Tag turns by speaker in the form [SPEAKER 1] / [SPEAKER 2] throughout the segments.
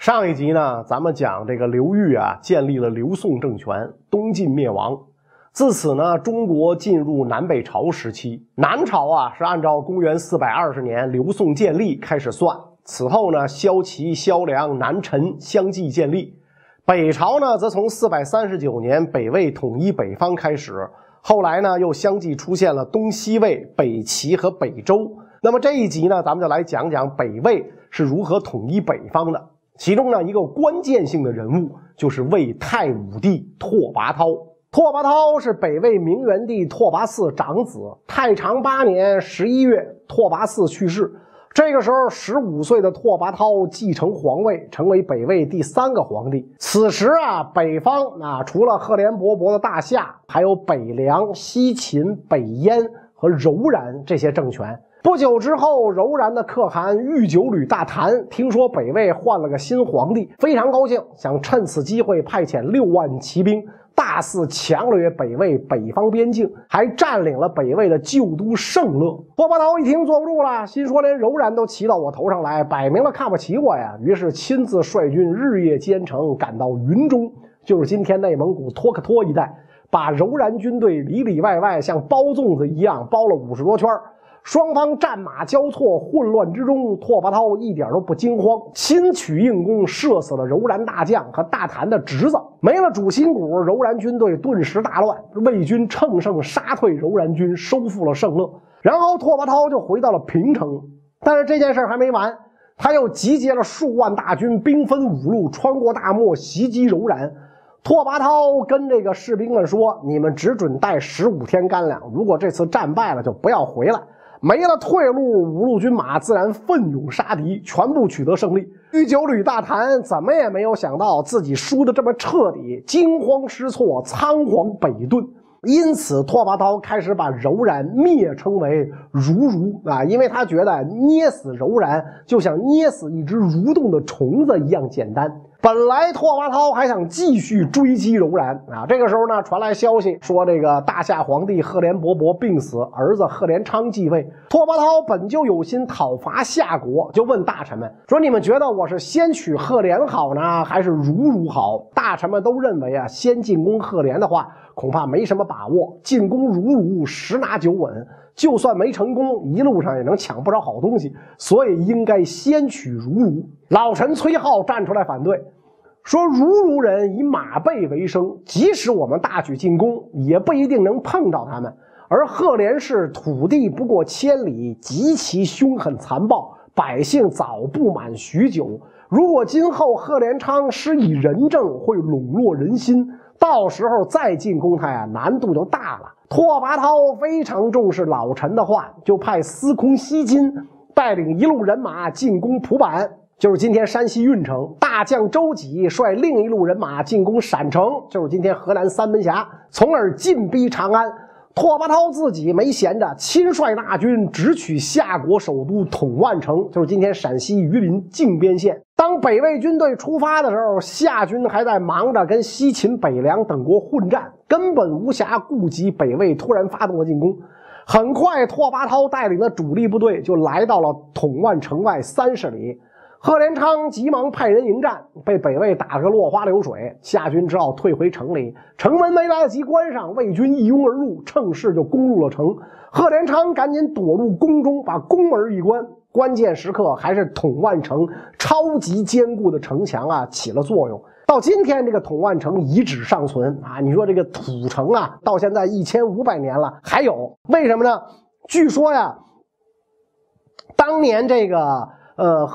[SPEAKER 1] 上一集呢，咱们讲这个刘裕啊，建立了刘宋政权，东晋灭亡。自此呢，中国进入南北朝时期。南朝啊，是按照公元四百二十年刘宋建立开始算。此后呢，萧齐、萧梁、南陈相继建立。北朝呢，则从四百三十九年北魏统一北方开始。后来呢，又相继出现了东西魏、北齐和北周。那么这一集呢，咱们就来讲讲北魏是如何统一北方的。其中呢，一个关键性的人物就是魏太武帝拓跋焘。拓跋焘是北魏明元帝拓跋嗣长子。太长八年十一月，拓跋嗣去世。这个时候，十五岁的拓跋焘继承皇位，成为北魏第三个皇帝。此时啊，北方啊，除了赫连勃勃的大夏，还有北凉、西秦、北燕和柔然这些政权。不久之后，柔然的可汗御酒旅大谈听说北魏换了个新皇帝，非常高兴，想趁此机会派遣六万骑兵，大肆强掠北魏北方边境，还占领了北魏的旧都盛乐。拓跋焘一听坐不住了，心说连柔然都骑到我头上来，摆明了看不起我呀！于是亲自率军日夜兼程，赶到云中，就是今天内蒙古托克托一带，把柔然军队里里外外像包粽子一样包了五十多圈双方战马交错，混乱之中，拓跋焘一点都不惊慌，亲取硬弓，射死了柔然大将和大谭的侄子。没了主心骨，柔然军队顿时大乱。魏军乘胜杀退柔然军，收复了盛乐。然后拓跋焘就回到了平城。但是这件事还没完，他又集结了数万大军，兵分五路，穿过大漠，袭击柔然。拓跋焘跟这个士兵们说：“你们只准带十五天干粮，如果这次战败了，就不要回来。”没了退路，五路军马自然奋勇杀敌，全部取得胜利。御九旅大谈怎么也没有想到自己输的这么彻底，惊慌失措，仓皇北遁。因此，拓跋焘开始把柔然蔑称为如如啊，因为他觉得捏死柔然就像捏死一只蠕动的虫子一样简单。本来拓跋焘还想继续追击柔然啊，这个时候呢，传来消息说这个大夏皇帝赫连勃勃病死，儿子赫连昌继位。拓跋焘本就有心讨伐夏国，就问大臣们说：“你们觉得我是先取赫连好呢，还是如如好？”大臣们都认为啊，先进攻赫连的话，恐怕没什么把握；进攻如如，十拿九稳。就算没成功，一路上也能抢不少好东西，所以应该先取如如。老臣崔浩站出来反对，说如如人以马背为生，即使我们大举进攻，也不一定能碰到他们。而赫连氏土地不过千里，极其凶狠残暴，百姓早不满许久。如果今后赫连昌施以仁政，会笼络人心，到时候再进攻他呀，难度就大了。拓跋焘非常重视老臣的话，就派司空西金带领一路人马进攻蒲坂，就是今天山西运城；大将周济率另一路人马进攻陕城，就是今天河南三门峡，从而进逼长安。拓跋焘自己没闲着，亲率大军直取夏国首都统万城，就是今天陕西榆林靖边县。当北魏军队出发的时候，夏军还在忙着跟西秦、北凉等国混战，根本无暇顾及北魏突然发动的进攻。很快，拓跋焘带领的主力部队就来到了统万城外三十里。贺连昌急忙派人迎战，被北魏打了个落花流水。夏军只好退回城里，城门没来得及关上，魏军一拥而入，乘势就攻入了城。贺连昌赶紧躲入宫中，把宫门一关。关键时刻，还是统万城超级坚固的城墙啊起了作用。到今天，这个统万城遗址尚存啊。你说这个土城啊，到现在一千五百年了，还有为什么呢？据说呀，当年这个呃。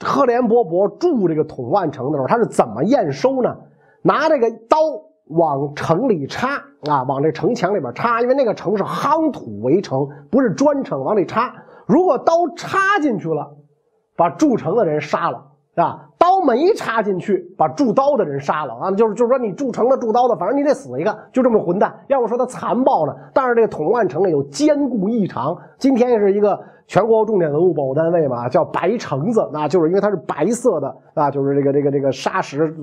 [SPEAKER 1] 赫连勃勃筑这个统万城的时候，他是怎么验收呢？拿这个刀往城里插啊，往这城墙里边插，因为那个城是夯土围城，不是砖城，往里插。如果刀插进去了，把筑城的人杀了啊；刀没插进去，把筑刀的人杀了啊。就是就是说，你筑城的、筑刀的，反正你得死一个，就这么混蛋。要不说他残暴呢，但是这个统万城里有坚固异常，今天也是一个。全国重点文物保护单位嘛，叫白城子，那就是因为它是白色的啊，就是这个这个这个沙石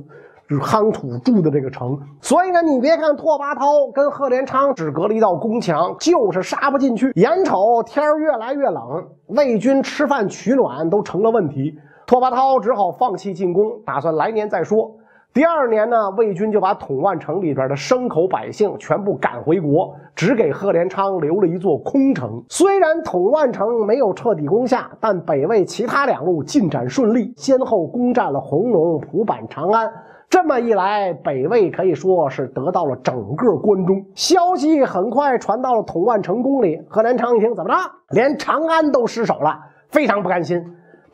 [SPEAKER 1] 夯土筑的这个城。所以呢，你别看拓跋焘跟贺连昌只隔了一道宫墙，就是杀不进去。眼瞅天越来越冷，魏军吃饭取暖都成了问题。拓跋焘只好放弃进攻，打算来年再说。第二年呢，魏军就把统万城里边的牲口百姓全部赶回国，只给贺连昌留了一座空城。虽然统万城没有彻底攻下，但北魏其他两路进展顺利，先后攻占了弘农、蒲坂、长安。这么一来，北魏可以说是得到了整个关中。消息很快传到了统万城宫里，贺连昌一听，怎么着，连长安都失守了，非常不甘心。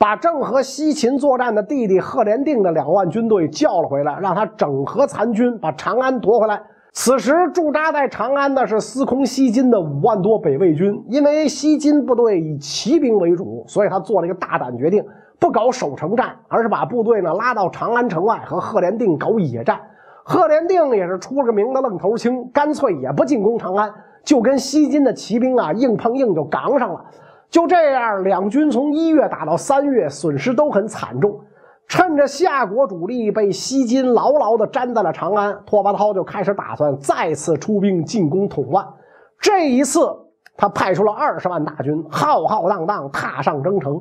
[SPEAKER 1] 把正和西秦作战的弟弟贺连定的两万军队叫了回来，让他整合残军，把长安夺回来。此时驻扎在长安的是司空西金的五万多北魏军，因为西金部队以骑兵为主，所以他做了一个大胆决定，不搞守城战，而是把部队呢拉到长安城外和贺连定搞野战。贺连定也是出了名的愣头青，干脆也不进攻长安，就跟西金的骑兵啊硬碰硬就杠上了。就这样，两军从一月打到三月，损失都很惨重。趁着夏国主力被西金牢牢地粘在了长安，拓跋焘就开始打算再次出兵进攻统万。这一次，他派出了二十万大军，浩浩荡荡踏上征程。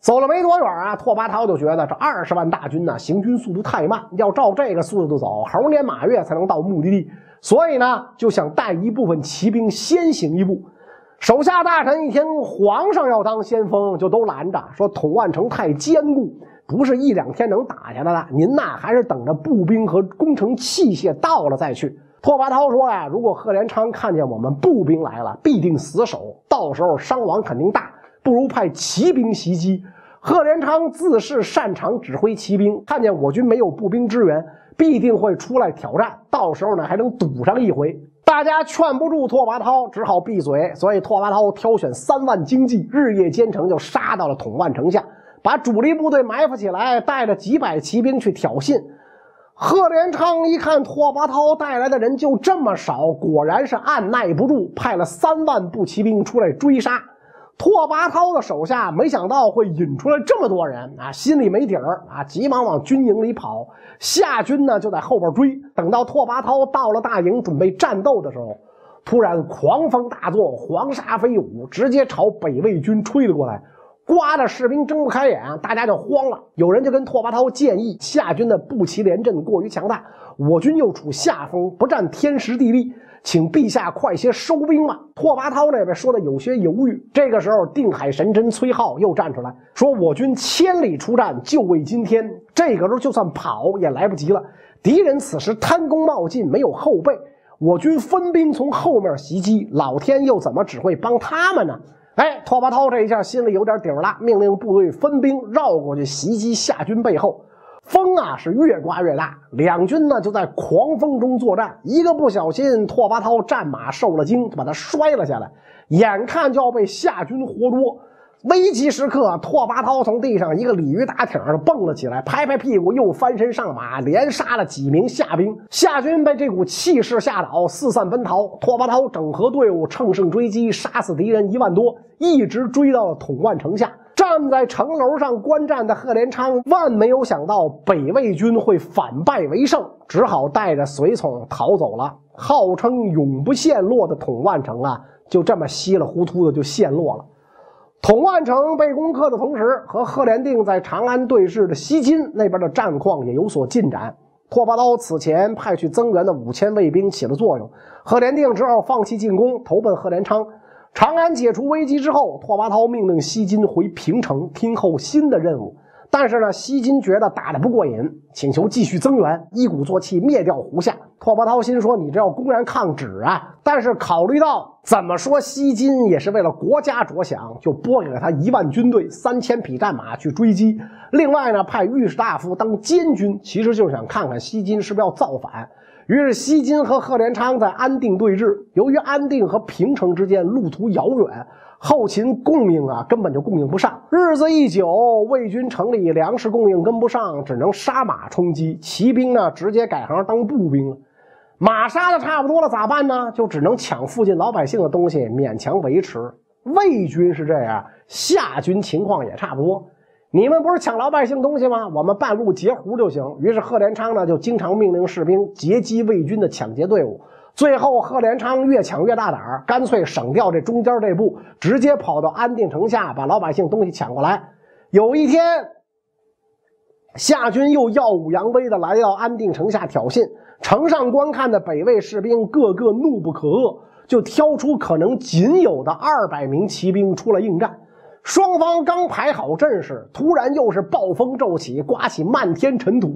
[SPEAKER 1] 走了没多远啊，拓跋焘就觉得这二十万大军呢，行军速度太慢，要照这个速度走，猴年马月才能到目的地。所以呢，就想带一部分骑兵先行一步。手下大臣一听皇上要当先锋，就都拦着说：“统万城太坚固，不是一两天能打下来的。您呐，还是等着步兵和工程器械到了再去。”拓跋焘说：“呀，如果贺连昌看见我们步兵来了，必定死守，到时候伤亡肯定大，不如派骑兵袭击。贺连昌自是擅长指挥骑兵，看见我军没有步兵支援，必定会出来挑战，到时候呢，还能赌上一回。”大家劝不住拓跋焘，只好闭嘴。所以拓跋焘挑选三万精骑，日夜兼程，就杀到了统万城下，把主力部队埋伏起来，带着几百骑兵去挑衅。贺连昌一看拓跋焘带来的人就这么少，果然是按耐不住，派了三万步骑兵出来追杀。拓跋焘的手下没想到会引出来这么多人啊，心里没底儿啊，急忙往军营里跑。夏军呢就在后边追。等到拓跋焘到了大营，准备战斗的时候，突然狂风大作，黄沙飞舞，直接朝北魏军吹了过来，刮的士兵睁不开眼，大家就慌了。有人就跟拓跋焘建议，夏军的步骑连阵过于强大，我军又处下风，不占天时地利。请陛下快些收兵吧！拓跋焘那边说的有些犹豫。这个时候，定海神针崔浩又站出来说：“我军千里出战，就为今天。这个时候，就算跑也来不及了。敌人此时贪功冒进，没有后备，我军分兵从后面袭击，老天又怎么只会帮他们呢？”哎，拓跋焘这一下心里有点底了，命令部队分兵绕过去袭击夏军背后。风啊是越刮越大，两军呢就在狂风中作战。一个不小心，拓跋焘战马受了惊，把他摔了下来，眼看就要被夏军活捉。危急时刻，拓跋焘从地上一个鲤鱼打挺就蹦了起来，拍拍屁股又翻身上马，连杀了几名夏兵。夏军被这股气势吓倒，四散奔逃。拓跋焘整合队伍，乘胜追击，杀死敌人一万多，一直追到了统万城下。站在城楼上观战的贺连昌万没有想到北魏军会反败为胜，只好带着随从逃走了。号称永不陷落的统万城啊，就这么稀里糊涂的就陷落了。统万城被攻克的同时，和贺连定在长安对峙的西金那边的战况也有所进展。拓跋焘此前派去增援的五千卫兵起了作用，贺连定只好放弃进攻，投奔贺连昌。长安解除危机之后，拓跋焘命令西金回平城听候新的任务。但是呢，西金觉得打得不过瘾，请求继续增援，一鼓作气灭掉胡夏。拓跋焘心说：“你这要公然抗旨啊！”但是考虑到怎么说，西金也是为了国家着想，就拨给了他一万军队、三千匹战马去追击。另外呢，派御史大夫当监军，其实就是想看看西金是不是要造反。于是，西金和贺连昌在安定对峙。由于安定和平城之间路途遥远，后勤供应啊根本就供应不上。日子一久，魏军城里粮食供应跟不上，只能杀马充饥。骑兵呢，直接改行当步兵了。马杀的差不多了，咋办呢？就只能抢附近老百姓的东西，勉强维持。魏军是这样，夏军情况也差不多。你们不是抢老百姓东西吗？我们半路截胡就行。于是贺连昌呢，就经常命令士兵截击魏军的抢劫队伍。最后，贺连昌越抢越大胆，干脆省掉这中间这步，直接跑到安定城下，把老百姓东西抢过来。有一天，夏军又耀武扬威的来到安定城下挑衅，城上观看的北魏士兵个个怒不可遏，就挑出可能仅有的二百名骑兵出来应战。双方刚排好阵势，突然又是暴风骤起，刮起漫天尘土。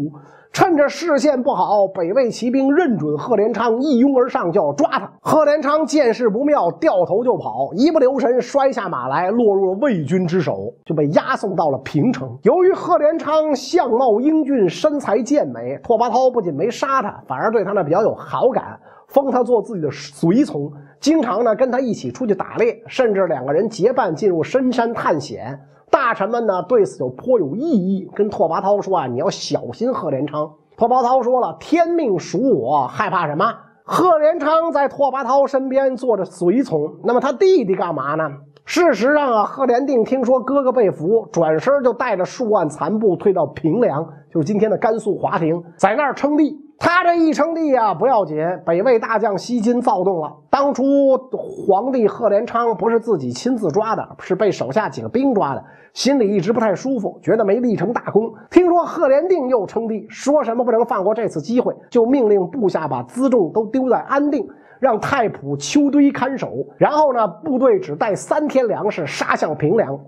[SPEAKER 1] 趁着视线不好，北魏骑兵认准贺连昌一拥而上就要抓他。贺连昌见势不妙，掉头就跑，一不留神摔下马来，落入了魏军之手，就被押送到了平城。由于贺连昌相貌英俊，身材健美，拓跋焘不仅没杀他，反而对他呢比较有好感，封他做自己的随从，经常呢跟他一起出去打猎，甚至两个人结伴进入深山探险。大臣们呢对此就颇有异议，跟拓跋焘说啊，你要小心贺连昌。拓跋焘说了，天命属我，害怕什么？贺连昌在拓跋焘身边做着随从，那么他弟弟干嘛呢？事实上啊，贺连定听说哥哥被俘，转身就带着数万残部退到平凉，就是今天的甘肃华亭，在那儿称帝。他这一称帝啊，不要紧，北魏大将西金躁动了。当初皇帝贺连昌不是自己亲自抓的，是被手下几个兵抓的，心里一直不太舒服，觉得没立成大功。听说贺连定又称帝，说什么不能放过这次机会，就命令部下把辎重都丢在安定，让太仆秋堆看守。然后呢，部队只带三天粮食，杀向平凉。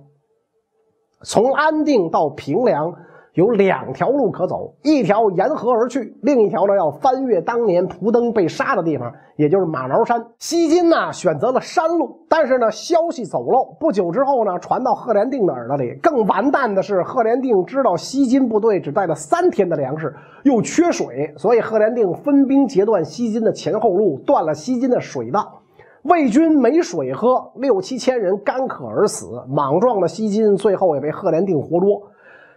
[SPEAKER 1] 从安定到平凉。有两条路可走，一条沿河而去，另一条呢要翻越当年蒲登被杀的地方，也就是马毛山。西金呢选择了山路，但是呢消息走漏，不久之后呢传到贺连定的耳朵里。更完蛋的是，贺连定知道西金部队只带了三天的粮食，又缺水，所以贺连定分兵截断西金的前后路，断了西金的水道。魏军没水喝，六七千人干渴而死。莽撞的西金最后也被贺连定活捉。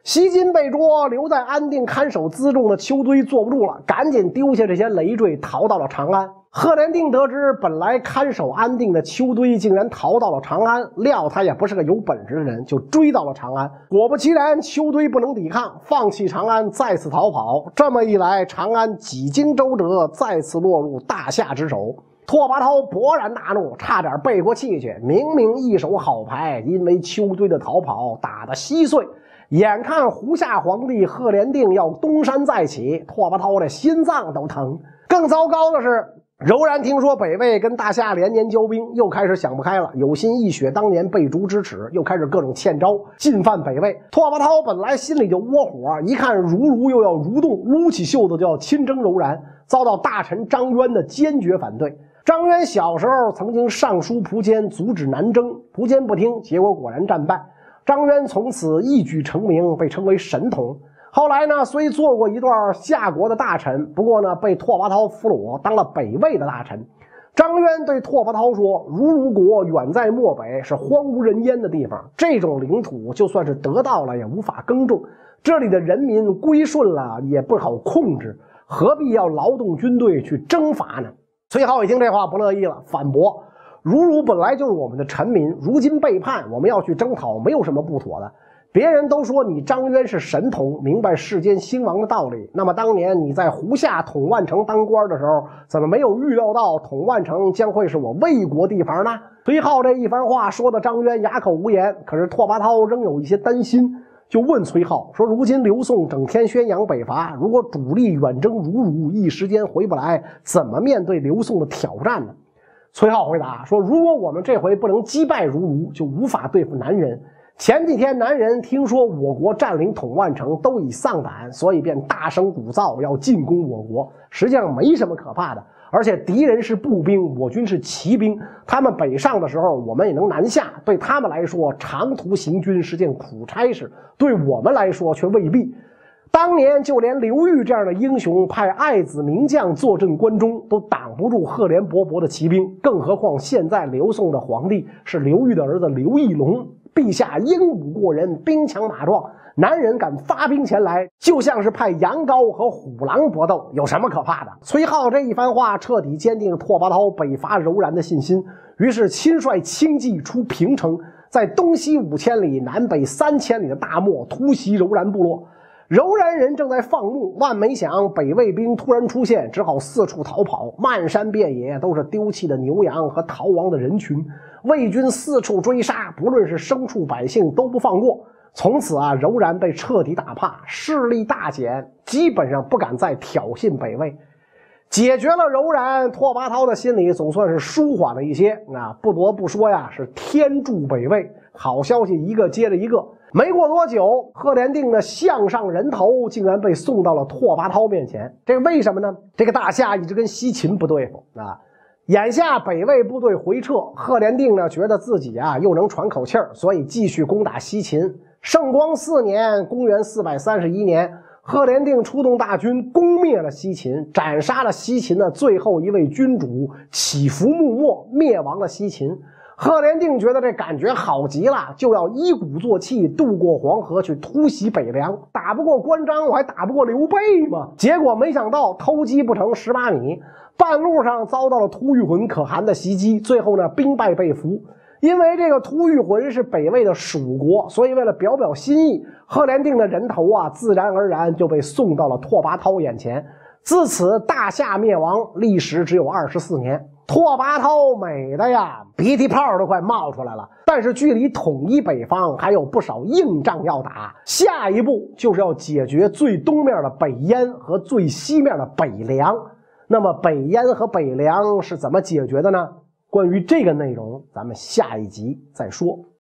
[SPEAKER 1] 西金被捉，留在安定看守辎重的邱堆坐不住了，赶紧丢下这些累赘，逃到了长安。贺连定得知本来看守安定的邱堆竟然逃到了长安，料他也不是个有本事的人，就追到了长安。果不其然，邱堆不能抵抗，放弃长安，再次逃跑。这么一来，长安几经周折，再次落入大夏之手。拓跋焘勃然大怒，差点背过气去。明明一手好牌，因为邱堆的逃跑，打得稀碎。眼看胡夏皇帝贺连定要东山再起，拓跋焘的心脏都疼。更糟糕的是，柔然听说北魏跟大夏连年交兵，又开始想不开了，有心一雪当年被逐之耻，又开始各种欠招进犯北魏。拓跋焘本来心里就窝火，一看如如又要蠕动，撸起袖子就要亲征柔然，遭到大臣张渊的坚决反对。张渊小时候曾经上书苻坚阻止南征，苻坚不听，结果果然战败。张渊从此一举成名，被称为神童。后来呢，虽做过一段夏国的大臣，不过呢，被拓跋焘俘虏，当了北魏的大臣。张渊对拓跋焘说：“如如国远在漠北，是荒无人烟的地方，这种领土就算是得到了，也无法耕种。这里的人民归顺了，也不好控制，何必要劳动军队去征伐呢？”崔浩一听这话不乐意了，反驳。如如本来就是我们的臣民，如今背叛，我们要去征讨，没有什么不妥的。别人都说你张渊是神童，明白世间兴亡的道理。那么当年你在胡夏统万城当官的时候，怎么没有预料到统万城将会是我魏国地盘呢？崔浩这一番话说的张渊哑口无言。可是拓跋焘仍有一些担心，就问崔浩说：“如今刘宋整天宣扬北伐，如果主力远征如汝，一时间回不来，怎么面对刘宋的挑战呢？”崔浩回答说：“如果我们这回不能击败如如，就无法对付南人。前几天南人听说我国占领统万城，都已丧胆，所以便大声鼓噪要进攻我国。实际上没什么可怕的，而且敌人是步兵，我军是骑兵，他们北上的时候，我们也能南下。对他们来说，长途行军是件苦差事；对我们来说，却未必。”当年就连刘裕这样的英雄派爱子名将坐镇关中，都挡不住赫连勃勃的骑兵，更何况现在刘宋的皇帝是刘裕的儿子刘义隆，陛下英武过人，兵强马壮，男人敢发兵前来，就像是派羊羔和虎狼搏斗，有什么可怕的？崔浩这一番话彻底坚定了拓跋焘北伐柔然的信心，于是亲率轻骑出平城，在东西五千里、南北三千里的大漠突袭柔然部落。柔然人正在放牧，万没想北魏兵突然出现，只好四处逃跑。漫山遍野都是丢弃的牛羊和逃亡的人群。魏军四处追杀，不论是牲畜百姓都不放过。从此啊，柔然被彻底打怕，势力大减，基本上不敢再挑衅北魏。解决了柔然，拓跋焘的心里总算是舒缓了一些。啊不得不说呀，是天助北魏，好消息一个接着一个。没过多久，赫连定的项上人头竟然被送到了拓跋焘面前。这为什么呢？这个大夏一直跟西秦不对付啊。眼下北魏部队回撤，赫连定呢觉得自己啊又能喘口气儿，所以继续攻打西秦。圣光四年，公元四百三十一年，赫连定出动大军攻灭了西秦，斩杀了西秦的最后一位君主，起伏幕末，灭亡了西秦。赫连定觉得这感觉好极了，就要一鼓作气渡过黄河去突袭北凉。打不过关张，我还打不过刘备吗？结果没想到偷鸡不成蚀把米，半路上遭到了突遇魂可汗的袭击，最后呢兵败被俘。因为这个突遇魂是北魏的属国，所以为了表表心意，赫连定的人头啊，自然而然就被送到了拓跋焘眼前。自此，大夏灭亡，历时只有二十四年。拓跋焘美的呀，鼻涕泡都快冒出来了。但是，距离统一北方还有不少硬仗要打。下一步就是要解决最东面的北燕和最西面的北凉。那么，北燕和北凉是怎么解决的呢？关于这个内容，咱们下一集再说。